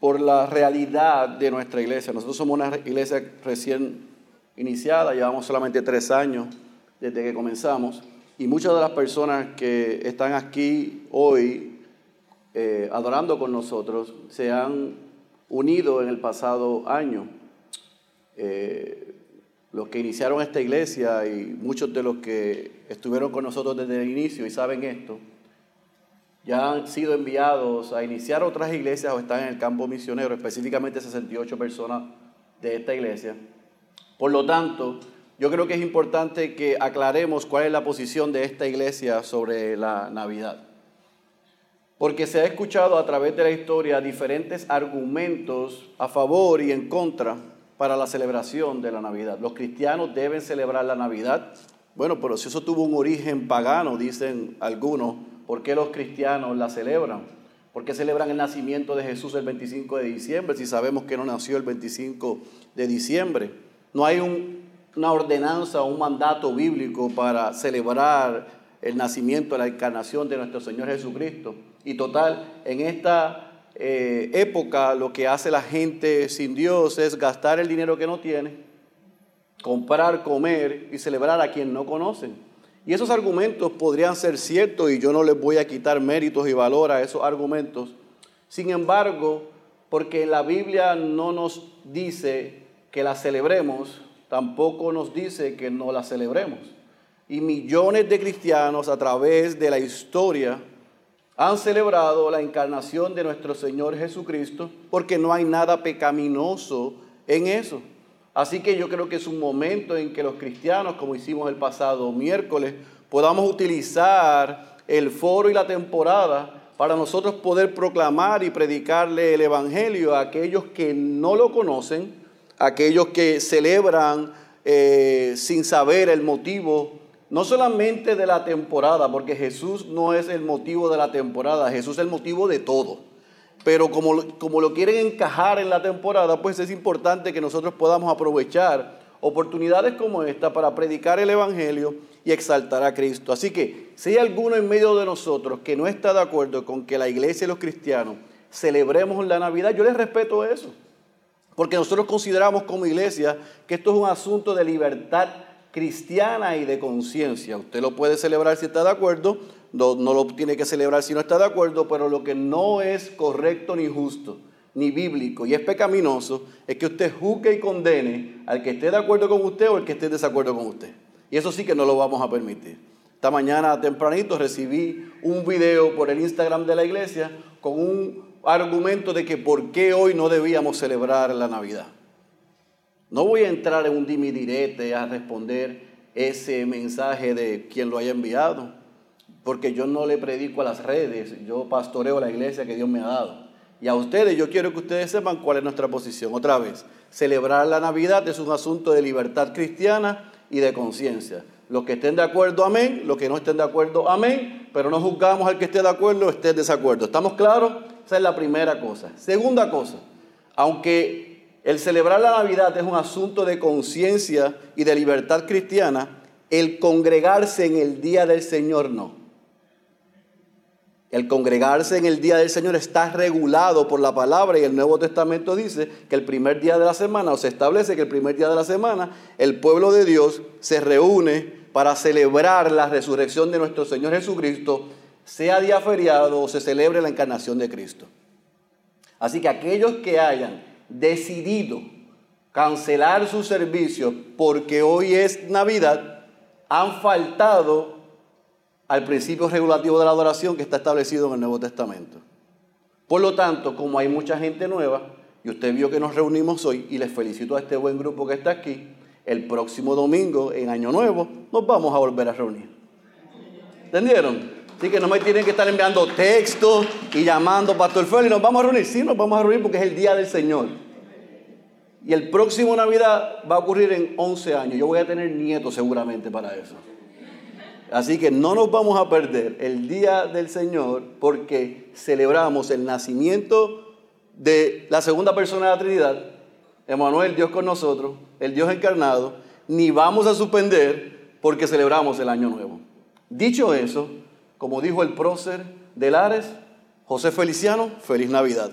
por la realidad de nuestra iglesia. Nosotros somos una iglesia recién iniciada, llevamos solamente tres años desde que comenzamos y muchas de las personas que están aquí hoy eh, adorando con nosotros se han unido en el pasado año. Eh, los que iniciaron esta iglesia y muchos de los que estuvieron con nosotros desde el inicio y saben esto, ya han sido enviados a iniciar otras iglesias o están en el campo misionero, específicamente 68 personas de esta iglesia. Por lo tanto, yo creo que es importante que aclaremos cuál es la posición de esta iglesia sobre la Navidad. Porque se ha escuchado a través de la historia diferentes argumentos a favor y en contra para la celebración de la Navidad. Los cristianos deben celebrar la Navidad. Bueno, pero si eso tuvo un origen pagano, dicen algunos, ¿por qué los cristianos la celebran? ¿Por qué celebran el nacimiento de Jesús el 25 de diciembre si sabemos que no nació el 25 de diciembre? No hay una ordenanza un mandato bíblico para celebrar el nacimiento, la encarnación de nuestro Señor Jesucristo. Y total, en esta eh, época lo que hace la gente sin Dios es gastar el dinero que no tiene, comprar, comer y celebrar a quien no conocen. Y esos argumentos podrían ser ciertos y yo no les voy a quitar méritos y valor a esos argumentos. Sin embargo, porque la Biblia no nos dice que la celebremos, tampoco nos dice que no la celebremos. Y millones de cristianos a través de la historia han celebrado la encarnación de nuestro Señor Jesucristo porque no hay nada pecaminoso en eso. Así que yo creo que es un momento en que los cristianos, como hicimos el pasado miércoles, podamos utilizar el foro y la temporada para nosotros poder proclamar y predicarle el Evangelio a aquellos que no lo conocen, aquellos que celebran eh, sin saber el motivo no solamente de la temporada, porque Jesús no es el motivo de la temporada, Jesús es el motivo de todo. Pero como, como lo quieren encajar en la temporada, pues es importante que nosotros podamos aprovechar oportunidades como esta para predicar el Evangelio y exaltar a Cristo. Así que si hay alguno en medio de nosotros que no está de acuerdo con que la iglesia y los cristianos celebremos la Navidad, yo les respeto eso. Porque nosotros consideramos como iglesia que esto es un asunto de libertad cristiana y de conciencia. Usted lo puede celebrar si está de acuerdo, no, no, lo tiene que celebrar si no está de acuerdo, pero lo que no es correcto ni justo, ni bíblico y es pecaminoso, es que usted juzgue y condene al que esté de acuerdo con usted o el que esté en desacuerdo con usted. Y eso sí que no lo vamos a permitir. Esta mañana tempranito recibí un video por el Instagram de la iglesia con un argumento de que por qué hoy no debíamos celebrar la Navidad. No voy a entrar en un dimidirete a responder ese mensaje de quien lo haya enviado, porque yo no le predico a las redes, yo pastoreo la iglesia que Dios me ha dado. Y a ustedes, yo quiero que ustedes sepan cuál es nuestra posición. Otra vez, celebrar la Navidad es un asunto de libertad cristiana y de conciencia. Los que estén de acuerdo, amén. Los que no estén de acuerdo, amén. Pero no juzgamos al que esté de acuerdo o esté en desacuerdo. ¿Estamos claros? Esa es la primera cosa. Segunda cosa, aunque el celebrar la Navidad es un asunto de conciencia y de libertad cristiana. El congregarse en el día del Señor no. El congregarse en el día del Señor está regulado por la palabra y el Nuevo Testamento dice que el primer día de la semana, o se establece que el primer día de la semana, el pueblo de Dios se reúne para celebrar la resurrección de nuestro Señor Jesucristo, sea día feriado o se celebre la encarnación de Cristo. Así que aquellos que hayan decidido cancelar su servicio porque hoy es Navidad, han faltado al principio regulativo de la adoración que está establecido en el Nuevo Testamento. Por lo tanto, como hay mucha gente nueva, y usted vio que nos reunimos hoy, y les felicito a este buen grupo que está aquí, el próximo domingo, en Año Nuevo, nos vamos a volver a reunir. ¿Entendieron? Así que no me tienen que estar enviando textos y llamando, Pastor Félix, nos vamos a reunir. Sí, nos vamos a reunir porque es el día del Señor. Y el próximo Navidad va a ocurrir en 11 años. Yo voy a tener nietos seguramente para eso. Así que no nos vamos a perder el día del Señor porque celebramos el nacimiento de la segunda persona de la Trinidad, Emanuel, Dios con nosotros, el Dios encarnado, ni vamos a suspender porque celebramos el año nuevo. Dicho eso, como dijo el prócer de Lares, José Feliciano, feliz Navidad.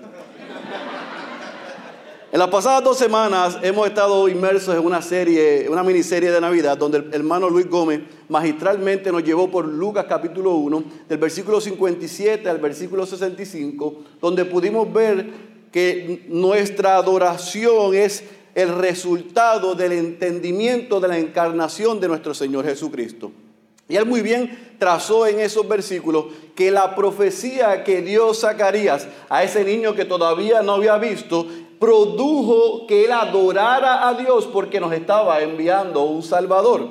En las pasadas dos semanas hemos estado inmersos en una serie, una miniserie de Navidad, donde el hermano Luis Gómez magistralmente nos llevó por Lucas capítulo 1, del versículo 57 al versículo 65, donde pudimos ver que nuestra adoración es el resultado del entendimiento de la encarnación de nuestro Señor Jesucristo. Y él muy bien trazó en esos versículos que la profecía que dio Zacarías a ese niño que todavía no había visto produjo que él adorara a Dios porque nos estaba enviando un Salvador.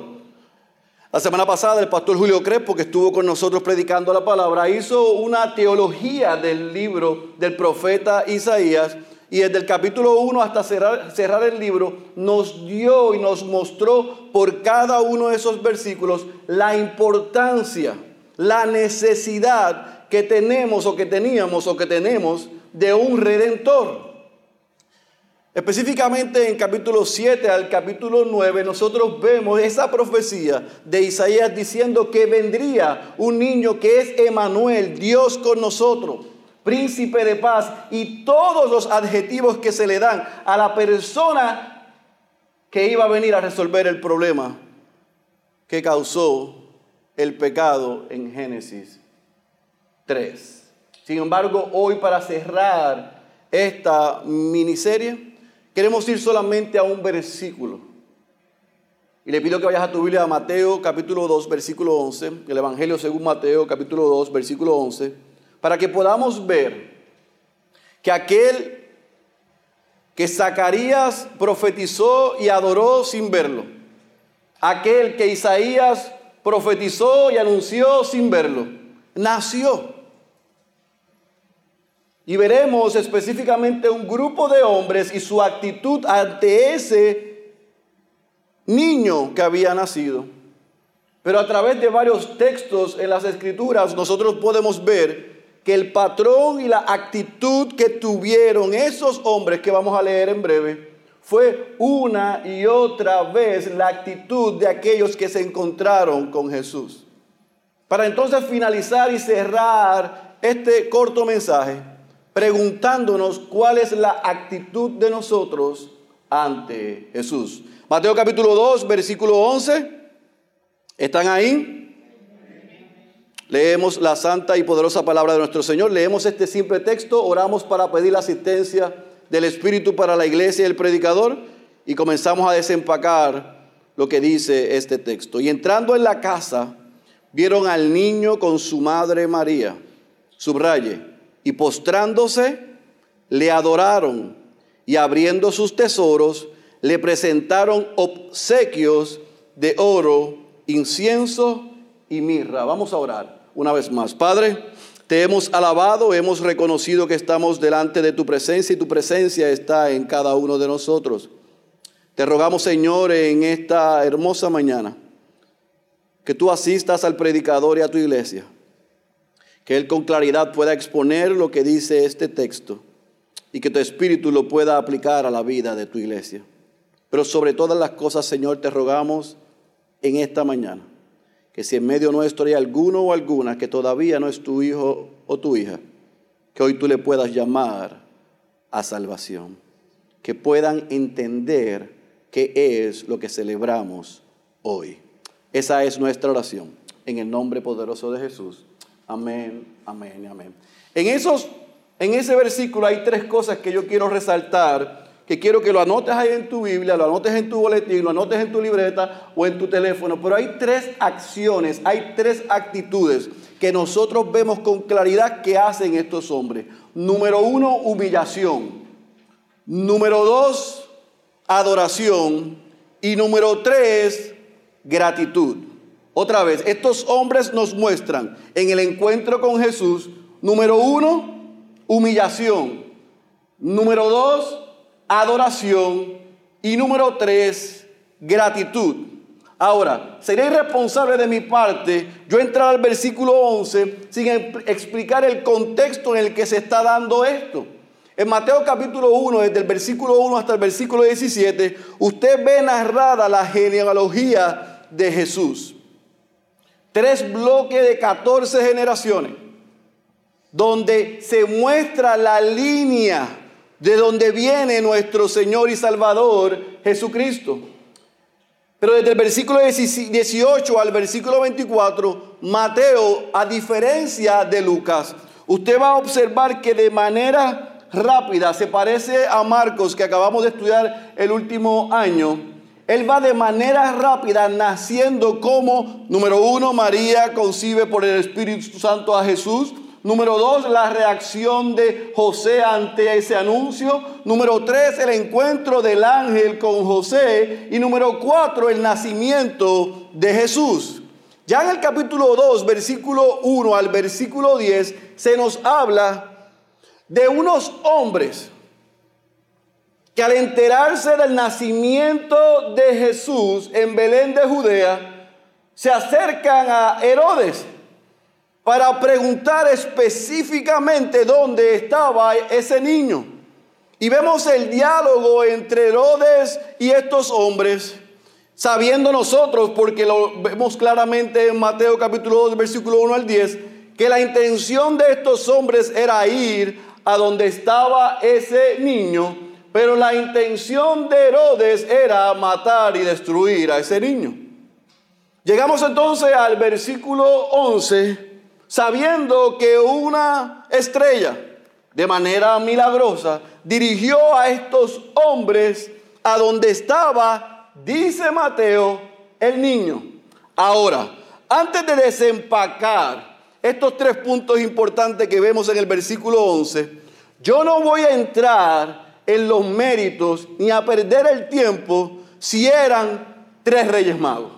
La semana pasada el pastor Julio Crespo, que estuvo con nosotros predicando la palabra, hizo una teología del libro del profeta Isaías y desde el capítulo 1 hasta cerrar, cerrar, el libro nos dio y nos mostró por cada uno de esos versículos la importancia, la necesidad que tenemos o que teníamos o que tenemos de un redentor. Específicamente en capítulo 7 al capítulo 9 nosotros vemos esa profecía de Isaías diciendo que vendría un niño que es Emanuel, Dios con nosotros, príncipe de paz y todos los adjetivos que se le dan a la persona que iba a venir a resolver el problema que causó el pecado en Génesis 3. Sin embargo, hoy para cerrar esta miniserie, Queremos ir solamente a un versículo. Y le pido que vayas a tu Biblia a Mateo capítulo 2, versículo 11, el Evangelio según Mateo capítulo 2, versículo 11, para que podamos ver que aquel que Zacarías profetizó y adoró sin verlo, aquel que Isaías profetizó y anunció sin verlo, nació. Y veremos específicamente un grupo de hombres y su actitud ante ese niño que había nacido. Pero a través de varios textos en las escrituras nosotros podemos ver que el patrón y la actitud que tuvieron esos hombres que vamos a leer en breve fue una y otra vez la actitud de aquellos que se encontraron con Jesús. Para entonces finalizar y cerrar este corto mensaje, preguntándonos cuál es la actitud de nosotros ante Jesús. Mateo capítulo 2, versículo 11. ¿Están ahí? Leemos la santa y poderosa palabra de nuestro Señor. Leemos este simple texto, oramos para pedir la asistencia del Espíritu para la iglesia y el predicador y comenzamos a desempacar lo que dice este texto. Y entrando en la casa, vieron al niño con su madre María. Subraye y postrándose, le adoraron y abriendo sus tesoros, le presentaron obsequios de oro, incienso y mirra. Vamos a orar una vez más. Padre, te hemos alabado, hemos reconocido que estamos delante de tu presencia y tu presencia está en cada uno de nosotros. Te rogamos, Señor, en esta hermosa mañana, que tú asistas al predicador y a tu iglesia que Él con claridad pueda exponer lo que dice este texto y que tu espíritu lo pueda aplicar a la vida de tu iglesia. Pero sobre todas las cosas, Señor, te rogamos en esta mañana que si en medio nuestro hay alguno o alguna que todavía no es tu hijo o tu hija, que hoy tú le puedas llamar a salvación, que puedan entender qué es lo que celebramos hoy. Esa es nuestra oración, en el nombre poderoso de Jesús. Amén, amén amén. En, esos, en ese versículo hay tres cosas que yo quiero resaltar, que quiero que lo anotes ahí en tu Biblia, lo anotes en tu boletín, lo anotes en tu libreta o en tu teléfono. Pero hay tres acciones, hay tres actitudes que nosotros vemos con claridad que hacen estos hombres. Número uno, humillación. Número dos, adoración. Y número tres, gratitud. Otra vez, estos hombres nos muestran en el encuentro con Jesús, número uno, humillación. Número dos, adoración. Y número tres, gratitud. Ahora, sería irresponsable de mi parte yo entrar al versículo 11 sin explicar el contexto en el que se está dando esto. En Mateo capítulo 1, desde el versículo 1 hasta el versículo 17, usted ve narrada la genealogía de Jesús tres bloques de 14 generaciones, donde se muestra la línea de donde viene nuestro Señor y Salvador Jesucristo. Pero desde el versículo 18 al versículo 24, Mateo, a diferencia de Lucas, usted va a observar que de manera rápida se parece a Marcos que acabamos de estudiar el último año. Él va de manera rápida naciendo como, número uno, María concibe por el Espíritu Santo a Jesús. Número dos, la reacción de José ante ese anuncio. Número tres, el encuentro del ángel con José. Y número cuatro, el nacimiento de Jesús. Ya en el capítulo 2, versículo 1 al versículo 10, se nos habla de unos hombres que al enterarse del nacimiento de Jesús en Belén de Judea, se acercan a Herodes para preguntar específicamente dónde estaba ese niño. Y vemos el diálogo entre Herodes y estos hombres, sabiendo nosotros, porque lo vemos claramente en Mateo capítulo 2, versículo 1 al 10, que la intención de estos hombres era ir a donde estaba ese niño, pero la intención de Herodes era matar y destruir a ese niño. Llegamos entonces al versículo 11 sabiendo que una estrella de manera milagrosa dirigió a estos hombres a donde estaba, dice Mateo, el niño. Ahora, antes de desempacar estos tres puntos importantes que vemos en el versículo 11, yo no voy a entrar en los méritos ni a perder el tiempo si eran tres reyes magos.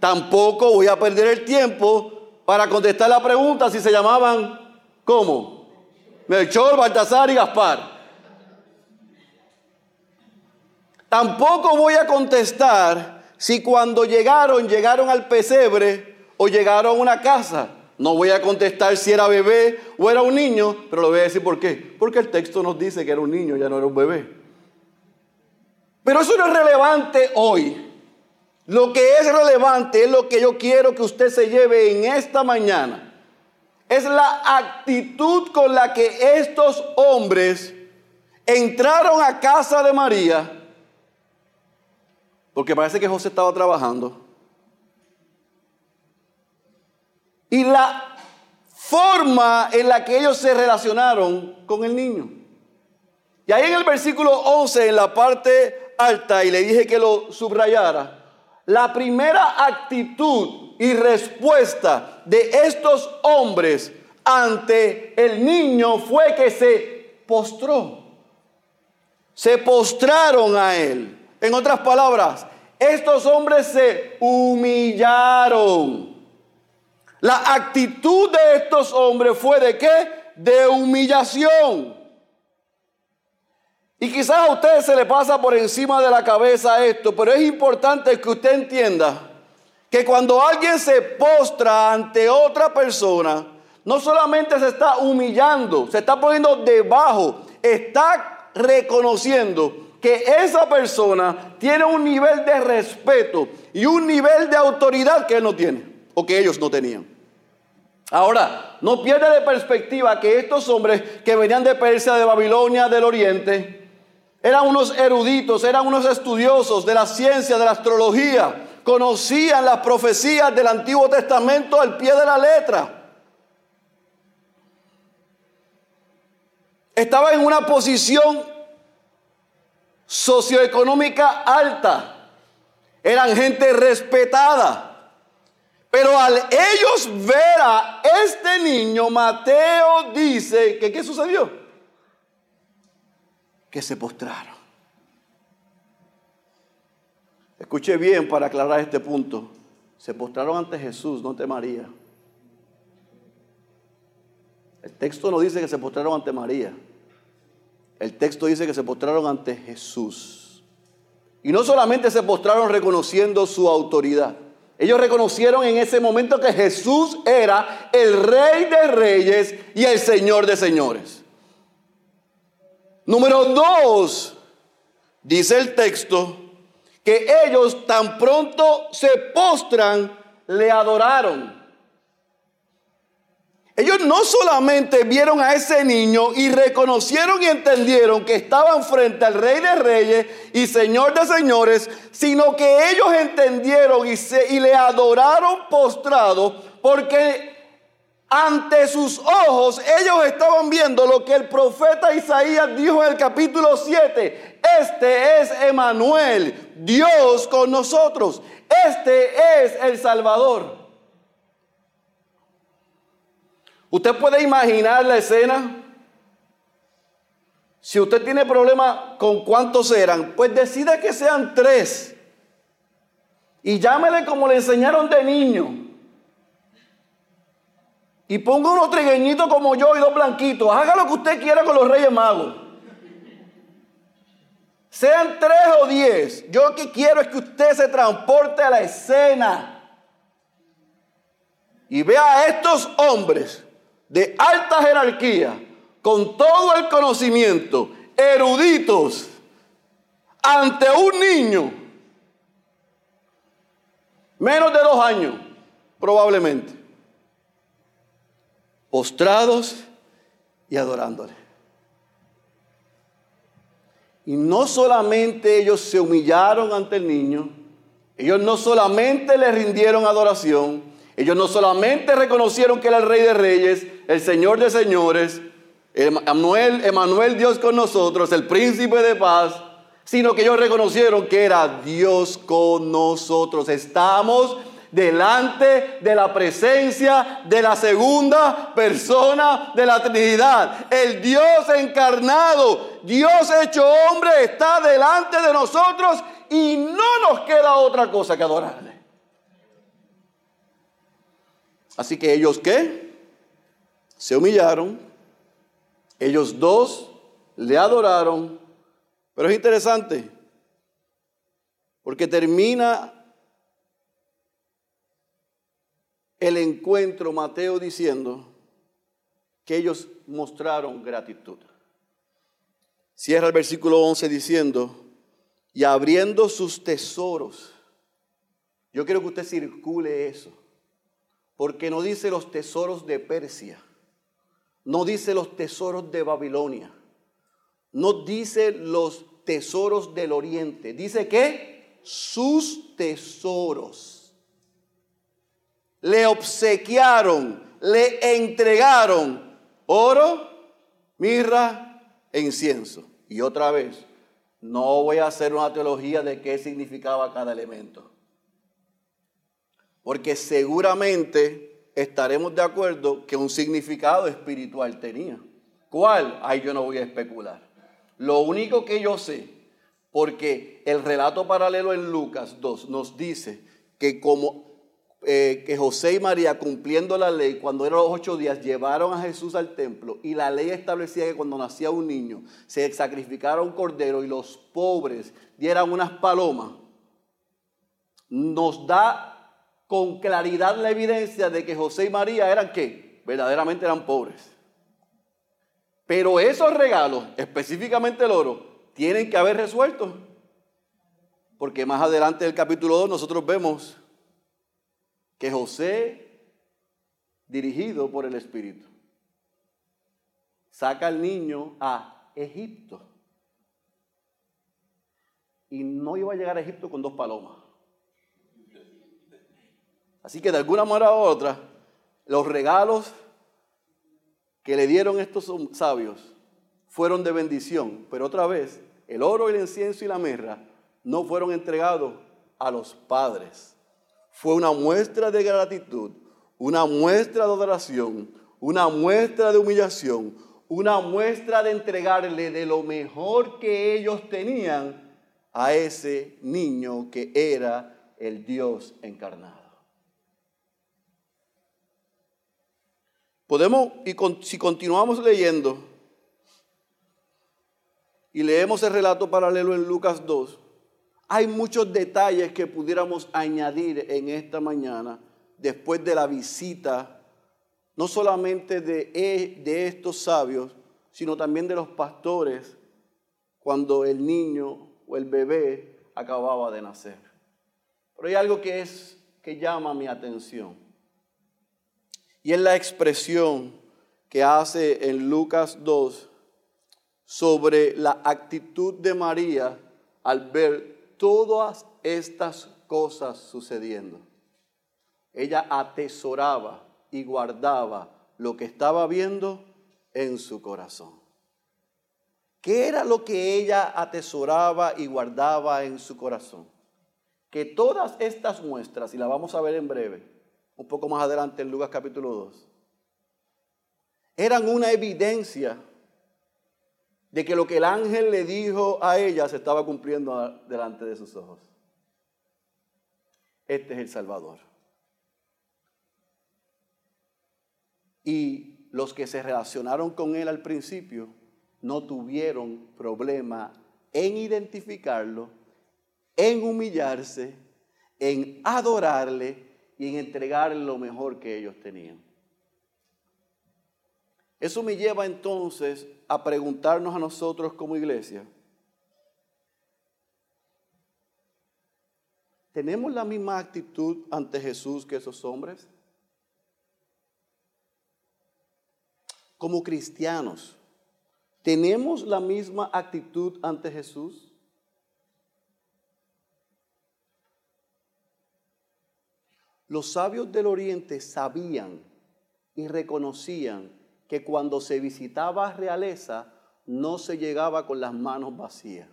Tampoco voy a perder el tiempo para contestar la pregunta si se llamaban ¿cómo? Melchor, Baltasar y Gaspar. Tampoco voy a contestar si cuando llegaron, llegaron al pesebre o llegaron a una casa. No voy a contestar si era bebé o era un niño, pero lo voy a decir por qué. Porque el texto nos dice que era un niño, ya no era un bebé. Pero eso no es relevante hoy. Lo que es relevante es lo que yo quiero que usted se lleve en esta mañana. Es la actitud con la que estos hombres entraron a casa de María, porque parece que José estaba trabajando, y la forma en la que ellos se relacionaron con el niño. Y ahí en el versículo 11, en la parte alta, y le dije que lo subrayara, la primera actitud y respuesta de estos hombres ante el niño fue que se postró. Se postraron a él. En otras palabras, estos hombres se humillaron. La actitud de estos hombres fue de qué? De humillación. Y quizás a usted se le pasa por encima de la cabeza esto, pero es importante que usted entienda que cuando alguien se postra ante otra persona, no solamente se está humillando, se está poniendo debajo, está reconociendo que esa persona tiene un nivel de respeto y un nivel de autoridad que él no tiene o que ellos no tenían. Ahora, no pierde de perspectiva que estos hombres que venían de Persia, de Babilonia, del Oriente, eran unos eruditos, eran unos estudiosos de la ciencia, de la astrología. Conocían las profecías del Antiguo Testamento al pie de la letra. Estaban en una posición socioeconómica alta. Eran gente respetada. Pero al ellos ver a este niño, Mateo dice que ¿qué sucedió? que se postraron. Escuche bien para aclarar este punto. Se postraron ante Jesús, no ante María. El texto no dice que se postraron ante María. El texto dice que se postraron ante Jesús. Y no solamente se postraron reconociendo su autoridad. Ellos reconocieron en ese momento que Jesús era el rey de reyes y el señor de señores. Número dos, dice el texto, que ellos tan pronto se postran, le adoraron. Ellos no solamente vieron a ese niño y reconocieron y entendieron que estaban frente al Rey de Reyes y Señor de Señores, sino que ellos entendieron y, y le adoraron postrado porque ante sus ojos ellos estaban viendo lo que el profeta Isaías dijo en el capítulo 7. Este es Emanuel, Dios con nosotros. Este es el Salvador. ¿Usted puede imaginar la escena? Si usted tiene problema con cuántos eran, pues decida que sean tres. Y llámele como le enseñaron de niño. Y ponga unos trigueñitos como yo y dos blanquitos. Haga lo que usted quiera con los reyes magos. Sean tres o diez. Yo lo que quiero es que usted se transporte a la escena. Y vea a estos hombres de alta jerarquía, con todo el conocimiento, eruditos, ante un niño, menos de dos años, probablemente, postrados y adorándole. Y no solamente ellos se humillaron ante el niño, ellos no solamente le rindieron adoración, ellos no solamente reconocieron que era el Rey de Reyes, el Señor de Señores, Emanuel, Dios con nosotros, el Príncipe de Paz, sino que ellos reconocieron que era Dios con nosotros. Estamos delante de la presencia de la segunda persona de la Trinidad. El Dios encarnado, Dios hecho hombre, está delante de nosotros y no nos queda otra cosa que adorarle. Así que ellos qué? Se humillaron. Ellos dos le adoraron. Pero es interesante porque termina el encuentro Mateo diciendo que ellos mostraron gratitud. Cierra el versículo 11 diciendo, y abriendo sus tesoros. Yo quiero que usted circule eso. Porque no dice los tesoros de Persia, no dice los tesoros de Babilonia, no dice los tesoros del oriente, dice que sus tesoros le obsequiaron, le entregaron oro, mirra e incienso. Y otra vez, no voy a hacer una teología de qué significaba cada elemento. Porque seguramente estaremos de acuerdo que un significado espiritual tenía. ¿Cuál? Ahí yo no voy a especular. Lo único que yo sé, porque el relato paralelo en Lucas 2 nos dice que como eh, que José y María cumpliendo la ley, cuando eran los ocho días, llevaron a Jesús al templo y la ley establecía que cuando nacía un niño se sacrificara un cordero y los pobres dieran unas palomas, nos da con claridad la evidencia de que José y María eran qué? Verdaderamente eran pobres. Pero esos regalos, específicamente el oro, tienen que haber resuelto. Porque más adelante del capítulo 2 nosotros vemos que José, dirigido por el Espíritu, saca al niño a Egipto. Y no iba a llegar a Egipto con dos palomas. Así que de alguna manera u otra, los regalos que le dieron estos sabios fueron de bendición, pero otra vez, el oro, el incienso y la mirra no fueron entregados a los padres. Fue una muestra de gratitud, una muestra de adoración, una muestra de humillación, una muestra de entregarle de lo mejor que ellos tenían a ese niño que era el Dios encarnado. Podemos, y si continuamos leyendo, y leemos el relato paralelo en Lucas 2, hay muchos detalles que pudiéramos añadir en esta mañana después de la visita, no solamente de, e, de estos sabios, sino también de los pastores cuando el niño o el bebé acababa de nacer. Pero hay algo que es que llama mi atención. Y es la expresión que hace en Lucas 2 sobre la actitud de María al ver todas estas cosas sucediendo. Ella atesoraba y guardaba lo que estaba viendo en su corazón. ¿Qué era lo que ella atesoraba y guardaba en su corazón? Que todas estas muestras, y las vamos a ver en breve, un poco más adelante en Lucas capítulo 2, eran una evidencia de que lo que el ángel le dijo a ella se estaba cumpliendo delante de sus ojos. Este es el Salvador. Y los que se relacionaron con él al principio no tuvieron problema en identificarlo, en humillarse, en adorarle y en entregarle lo mejor que ellos tenían. Eso me lleva entonces a preguntarnos a nosotros como iglesia, ¿tenemos la misma actitud ante Jesús que esos hombres? Como cristianos, ¿tenemos la misma actitud ante Jesús? Los sabios del oriente sabían y reconocían que cuando se visitaba realeza no se llegaba con las manos vacías.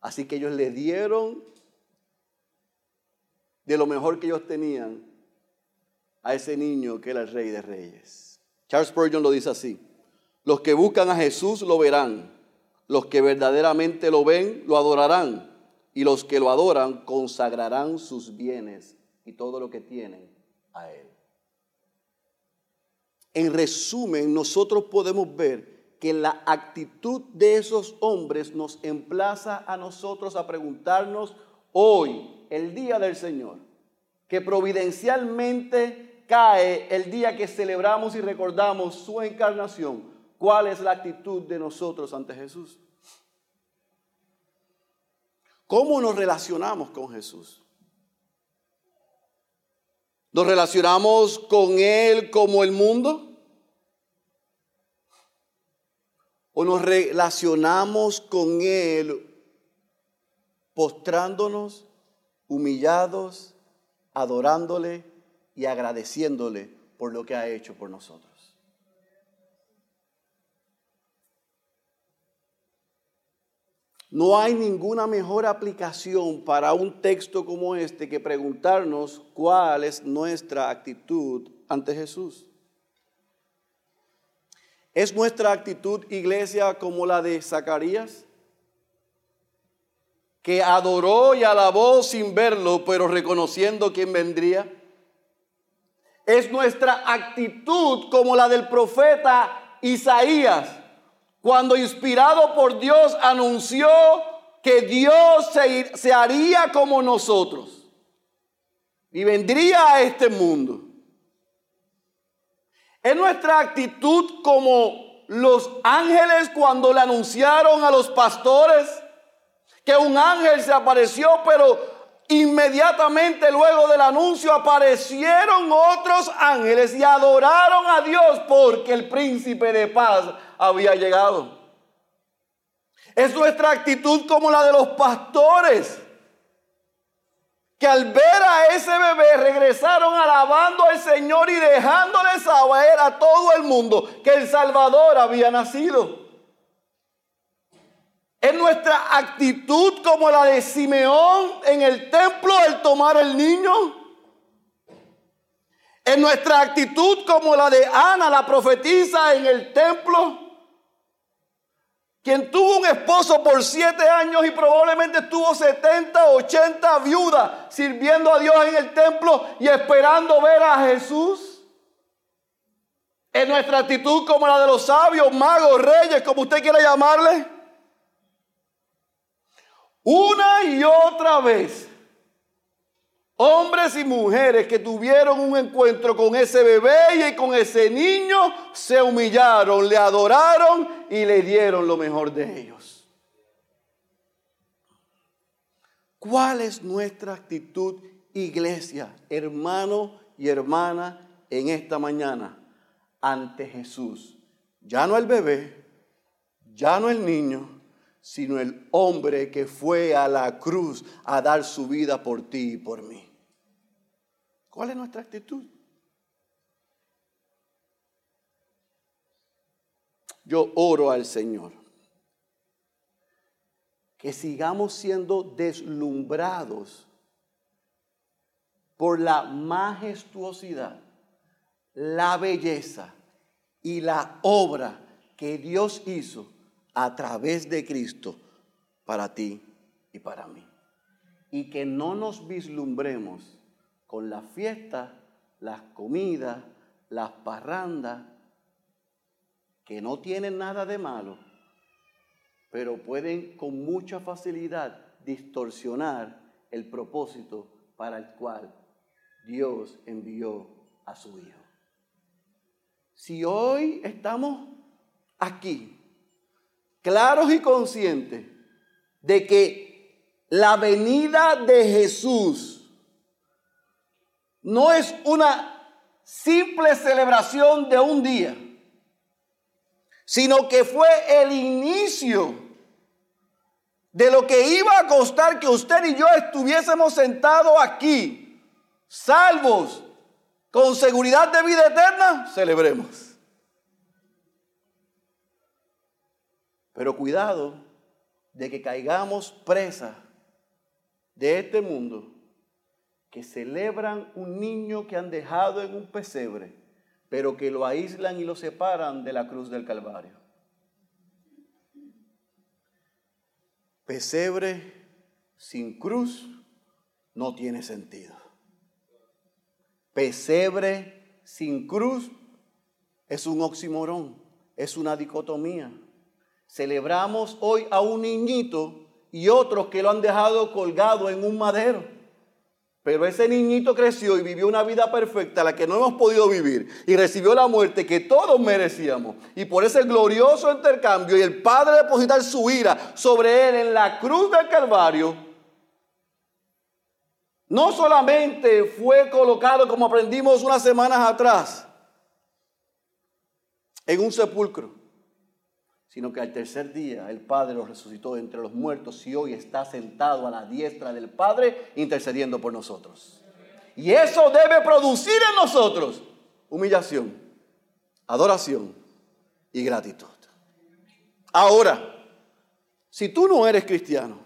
Así que ellos le dieron de lo mejor que ellos tenían a ese niño que era el rey de reyes. Charles Spurgeon lo dice así. Los que buscan a Jesús lo verán. Los que verdaderamente lo ven lo adorarán. Y los que lo adoran consagrarán sus bienes y todo lo que tienen a Él. En resumen, nosotros podemos ver que la actitud de esos hombres nos emplaza a nosotros a preguntarnos hoy, el día del Señor, que providencialmente cae el día que celebramos y recordamos su encarnación, ¿cuál es la actitud de nosotros ante Jesús? ¿Cómo nos relacionamos con Jesús? ¿Nos relacionamos con Él como el mundo? ¿O nos relacionamos con Él postrándonos, humillados, adorándole y agradeciéndole por lo que ha hecho por nosotros? No hay ninguna mejor aplicación para un texto como este que preguntarnos cuál es nuestra actitud ante Jesús. ¿Es nuestra actitud, iglesia, como la de Zacarías? Que adoró y alabó sin verlo, pero reconociendo quién vendría. Es nuestra actitud como la del profeta Isaías cuando inspirado por Dios anunció que Dios se, se haría como nosotros y vendría a este mundo. Es nuestra actitud como los ángeles cuando le anunciaron a los pastores que un ángel se apareció, pero inmediatamente luego del anuncio aparecieron otros ángeles y adoraron a Dios porque el príncipe de paz había llegado. Es nuestra actitud como la de los pastores, que al ver a ese bebé regresaron alabando al Señor y dejándoles saber a todo el mundo que el Salvador había nacido. Es nuestra actitud como la de Simeón en el templo al tomar el niño. Es nuestra actitud como la de Ana, la profetisa en el templo quien tuvo un esposo por siete años y probablemente tuvo 70, 80 viudas sirviendo a Dios en el templo y esperando ver a Jesús. Es nuestra actitud como la de los sabios, magos, reyes, como usted quiera llamarle. Una y otra vez Hombres y mujeres que tuvieron un encuentro con ese bebé y con ese niño se humillaron, le adoraron y le dieron lo mejor de ellos. ¿Cuál es nuestra actitud iglesia, hermano y hermana, en esta mañana ante Jesús. Ya no el bebé, ya no el niño, sino el hombre que fue a la cruz a dar su vida por ti y por mí. ¿Cuál es nuestra actitud? Yo oro al Señor que sigamos siendo deslumbrados por la majestuosidad, la belleza y la obra que Dios hizo a través de Cristo para ti y para mí. Y que no nos vislumbremos con la fiesta, las comidas, las parrandas, que no tienen nada de malo, pero pueden con mucha facilidad distorsionar el propósito para el cual Dios envió a su Hijo. Si hoy estamos aquí, claros y conscientes de que la venida de Jesús no es una simple celebración de un día, sino que fue el inicio de lo que iba a costar que usted y yo estuviésemos sentados aquí, salvos, con seguridad de vida eterna, celebremos. Pero cuidado de que caigamos presa de este mundo que celebran un niño que han dejado en un pesebre, pero que lo aíslan y lo separan de la cruz del Calvario. Pesebre sin cruz no tiene sentido. Pesebre sin cruz es un oximorón, es una dicotomía. Celebramos hoy a un niñito y otros que lo han dejado colgado en un madero. Pero ese niñito creció y vivió una vida perfecta, la que no hemos podido vivir, y recibió la muerte que todos merecíamos. Y por ese glorioso intercambio y el Padre depositar su ira sobre él en la cruz del Calvario, no solamente fue colocado, como aprendimos unas semanas atrás, en un sepulcro, sino que al tercer día el Padre lo resucitó entre los muertos y hoy está sentado a la diestra del Padre intercediendo por nosotros. Y eso debe producir en nosotros humillación, adoración y gratitud. Ahora, si tú no eres cristiano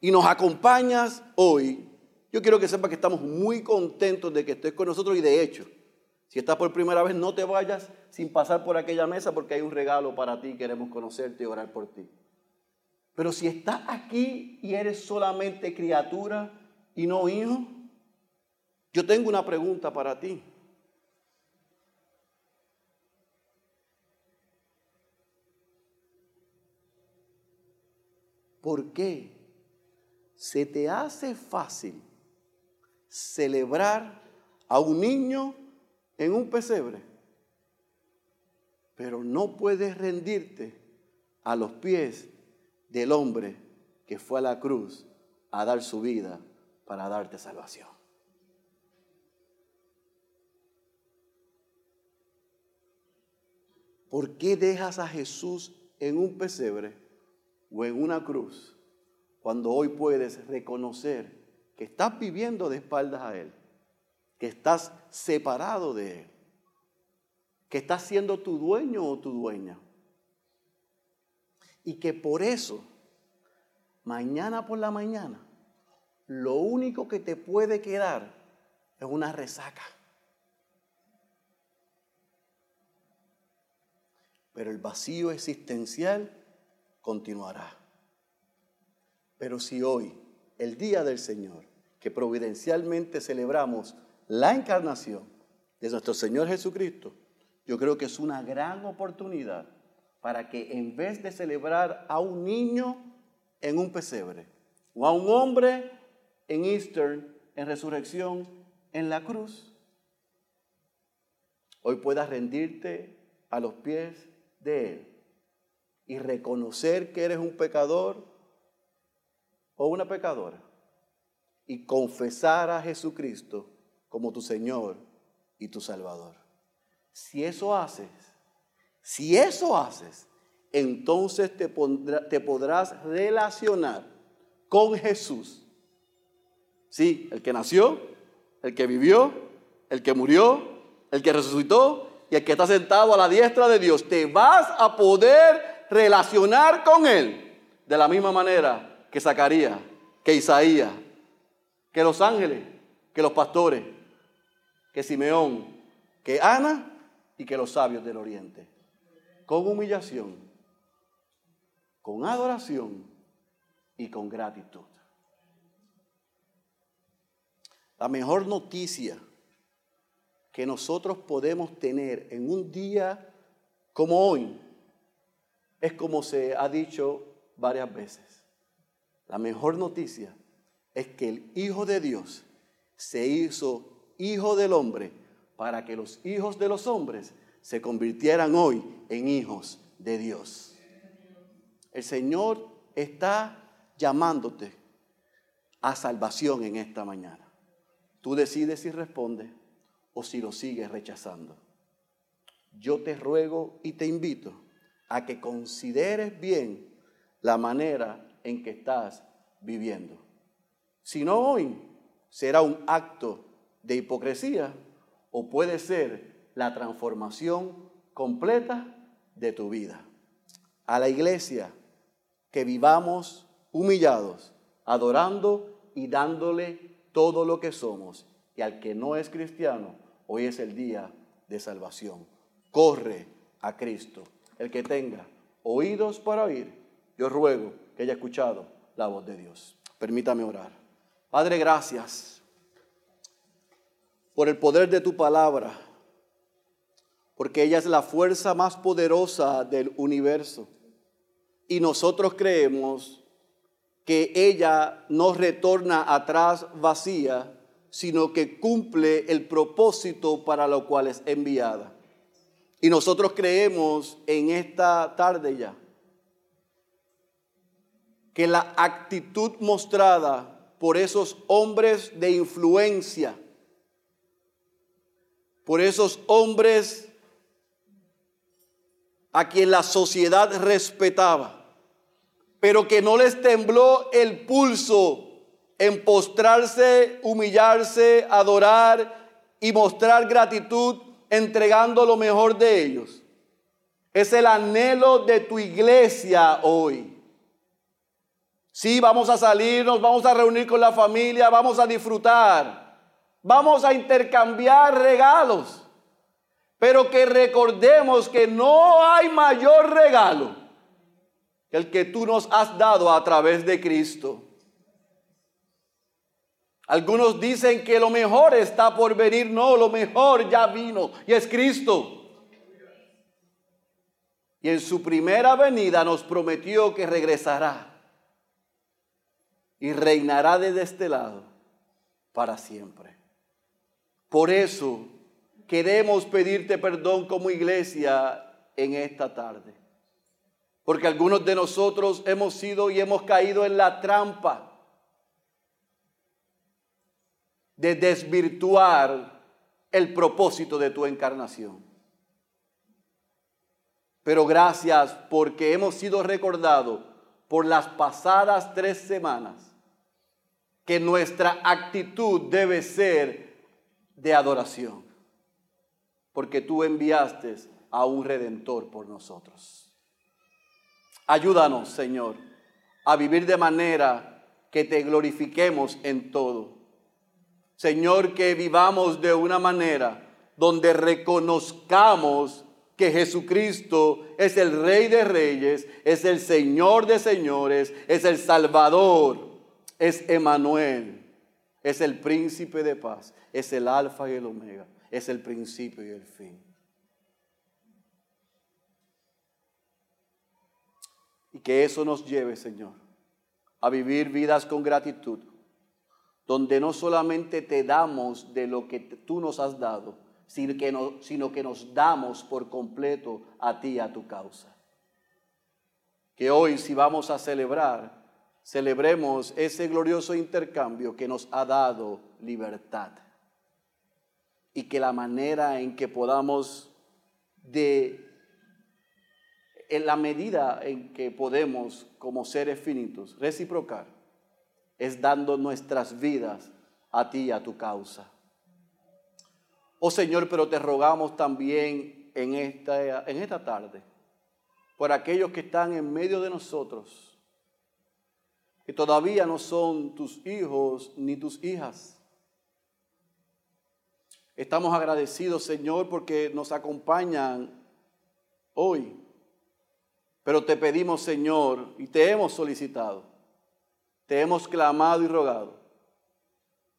y nos acompañas hoy, yo quiero que sepas que estamos muy contentos de que estés con nosotros y de hecho, si estás por primera vez, no te vayas sin pasar por aquella mesa porque hay un regalo para ti. Queremos conocerte y orar por ti. Pero si estás aquí y eres solamente criatura y no hijo, yo tengo una pregunta para ti. ¿Por qué se te hace fácil celebrar a un niño en un pesebre, pero no puedes rendirte a los pies del hombre que fue a la cruz a dar su vida para darte salvación. ¿Por qué dejas a Jesús en un pesebre o en una cruz cuando hoy puedes reconocer que estás viviendo de espaldas a Él? Que estás separado de Él, que estás siendo tu dueño o tu dueña. Y que por eso, mañana por la mañana, lo único que te puede quedar es una resaca. Pero el vacío existencial continuará. Pero si hoy, el día del Señor, que providencialmente celebramos la encarnación de nuestro Señor Jesucristo, yo creo que es una gran oportunidad para que en vez de celebrar a un niño en un pesebre o a un hombre en Easter, en resurrección, en la cruz, hoy puedas rendirte a los pies de Él y reconocer que eres un pecador o una pecadora y confesar a Jesucristo como tu Señor y tu Salvador. Si eso haces, si eso haces, entonces te, te podrás relacionar con Jesús. Sí, el que nació, el que vivió, el que murió, el que resucitó y el que está sentado a la diestra de Dios. Te vas a poder relacionar con Él de la misma manera que Zacarías, que Isaías, que los ángeles, que los pastores, que Simeón, que Ana y que los sabios del oriente. Con humillación, con adoración y con gratitud. La mejor noticia que nosotros podemos tener en un día como hoy es como se ha dicho varias veces. La mejor noticia es que el Hijo de Dios se hizo Hijo del hombre para que los hijos de los hombres se convirtieran hoy en hijos de Dios. El Señor está llamándote a salvación en esta mañana. Tú decides si respondes o si lo sigues rechazando. Yo te ruego y te invito a que consideres bien la manera en que estás viviendo. Si no hoy, será un acto de hipocresía o puede ser la transformación completa de tu vida. A la iglesia, que vivamos humillados, adorando y dándole todo lo que somos. Y al que no es cristiano, hoy es el día de salvación. Corre a Cristo. El que tenga oídos para oír, yo ruego que haya escuchado la voz de Dios. Permítame orar. Padre, gracias por el poder de tu palabra, porque ella es la fuerza más poderosa del universo. Y nosotros creemos que ella no retorna atrás vacía, sino que cumple el propósito para lo cual es enviada. Y nosotros creemos en esta tarde ya que la actitud mostrada por esos hombres de influencia, por esos hombres a quien la sociedad respetaba, pero que no les tembló el pulso en postrarse, humillarse, adorar y mostrar gratitud entregando lo mejor de ellos. Es el anhelo de tu iglesia hoy. Sí, vamos a salir, nos vamos a reunir con la familia, vamos a disfrutar, vamos a intercambiar regalos, pero que recordemos que no hay mayor regalo el que tú nos has dado a través de Cristo. Algunos dicen que lo mejor está por venir. No, lo mejor ya vino y es Cristo. Y en su primera venida nos prometió que regresará y reinará desde este lado para siempre. Por eso queremos pedirte perdón como iglesia en esta tarde. Porque algunos de nosotros hemos sido y hemos caído en la trampa de desvirtuar el propósito de tu encarnación. Pero gracias porque hemos sido recordados por las pasadas tres semanas que nuestra actitud debe ser de adoración. Porque tú enviaste a un redentor por nosotros. Ayúdanos, Señor, a vivir de manera que te glorifiquemos en todo. Señor, que vivamos de una manera donde reconozcamos que Jesucristo es el Rey de Reyes, es el Señor de Señores, es el Salvador, es Emanuel, es el Príncipe de paz, es el Alfa y el Omega, es el principio y el fin. Y que eso nos lleve, Señor, a vivir vidas con gratitud, donde no solamente te damos de lo que tú nos has dado, sino que, nos damos por completo a ti, a tu causa. Que hoy si vamos a celebrar, celebremos ese glorioso intercambio que nos ha dado libertad. Y que la manera en que podamos de en la medida en que podemos como seres finitos reciprocar es dando nuestras vidas a ti y a tu causa. Oh Señor, pero te rogamos también en esta, en esta tarde por aquellos que están en medio de nosotros, que todavía no son tus hijos ni tus hijas. Estamos agradecidos, Señor, porque nos acompañan hoy. Pero te pedimos, Señor, y te hemos solicitado, te hemos clamado y rogado,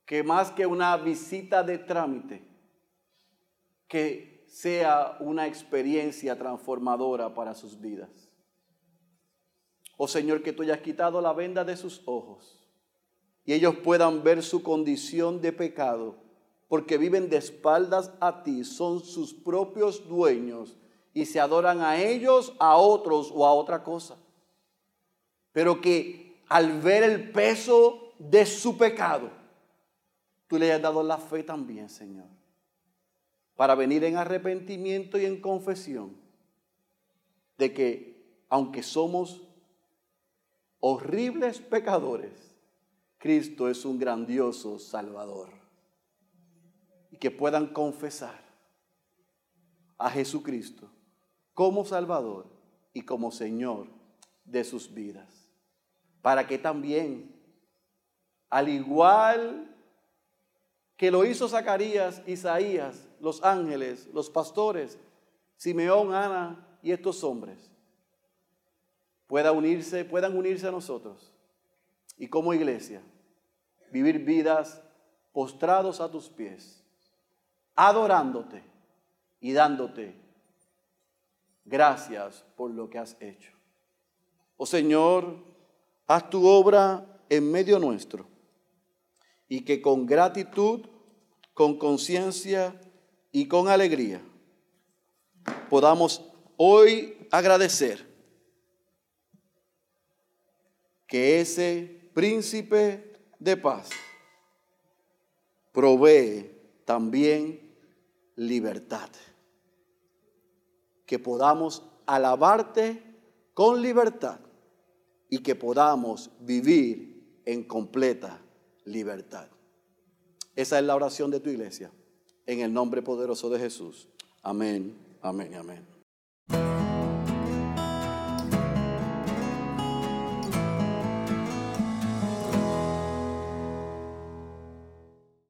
que más que una visita de trámite, que sea una experiencia transformadora para sus vidas. Oh Señor, que tú hayas quitado la venda de sus ojos y ellos puedan ver su condición de pecado, porque viven de espaldas a ti, son sus propios dueños y se adoran a ellos, a otros o a otra cosa. Pero que al ver el peso de su pecado, tú le has dado la fe también, Señor, para venir en arrepentimiento y en confesión de que aunque somos horribles pecadores, Cristo es un grandioso Salvador. Y que puedan confesar a Jesucristo como Salvador y como Señor de sus vidas. Para que también, al igual que lo hizo Zacarías, Isaías, los ángeles, los pastores, Simeón, Ana y estos hombres, puedan unirse, puedan unirse a nosotros y como iglesia vivir vidas postrados a tus pies, adorándote y dándote Gracias por lo que has hecho. Oh Señor, haz tu obra en medio nuestro y que con gratitud, con conciencia y con alegría podamos hoy agradecer que ese príncipe de paz provee también libertad que podamos alabarte con libertad y que podamos vivir en completa libertad. Esa es la oración de tu iglesia. En el nombre poderoso de Jesús. Amén, amén, amén.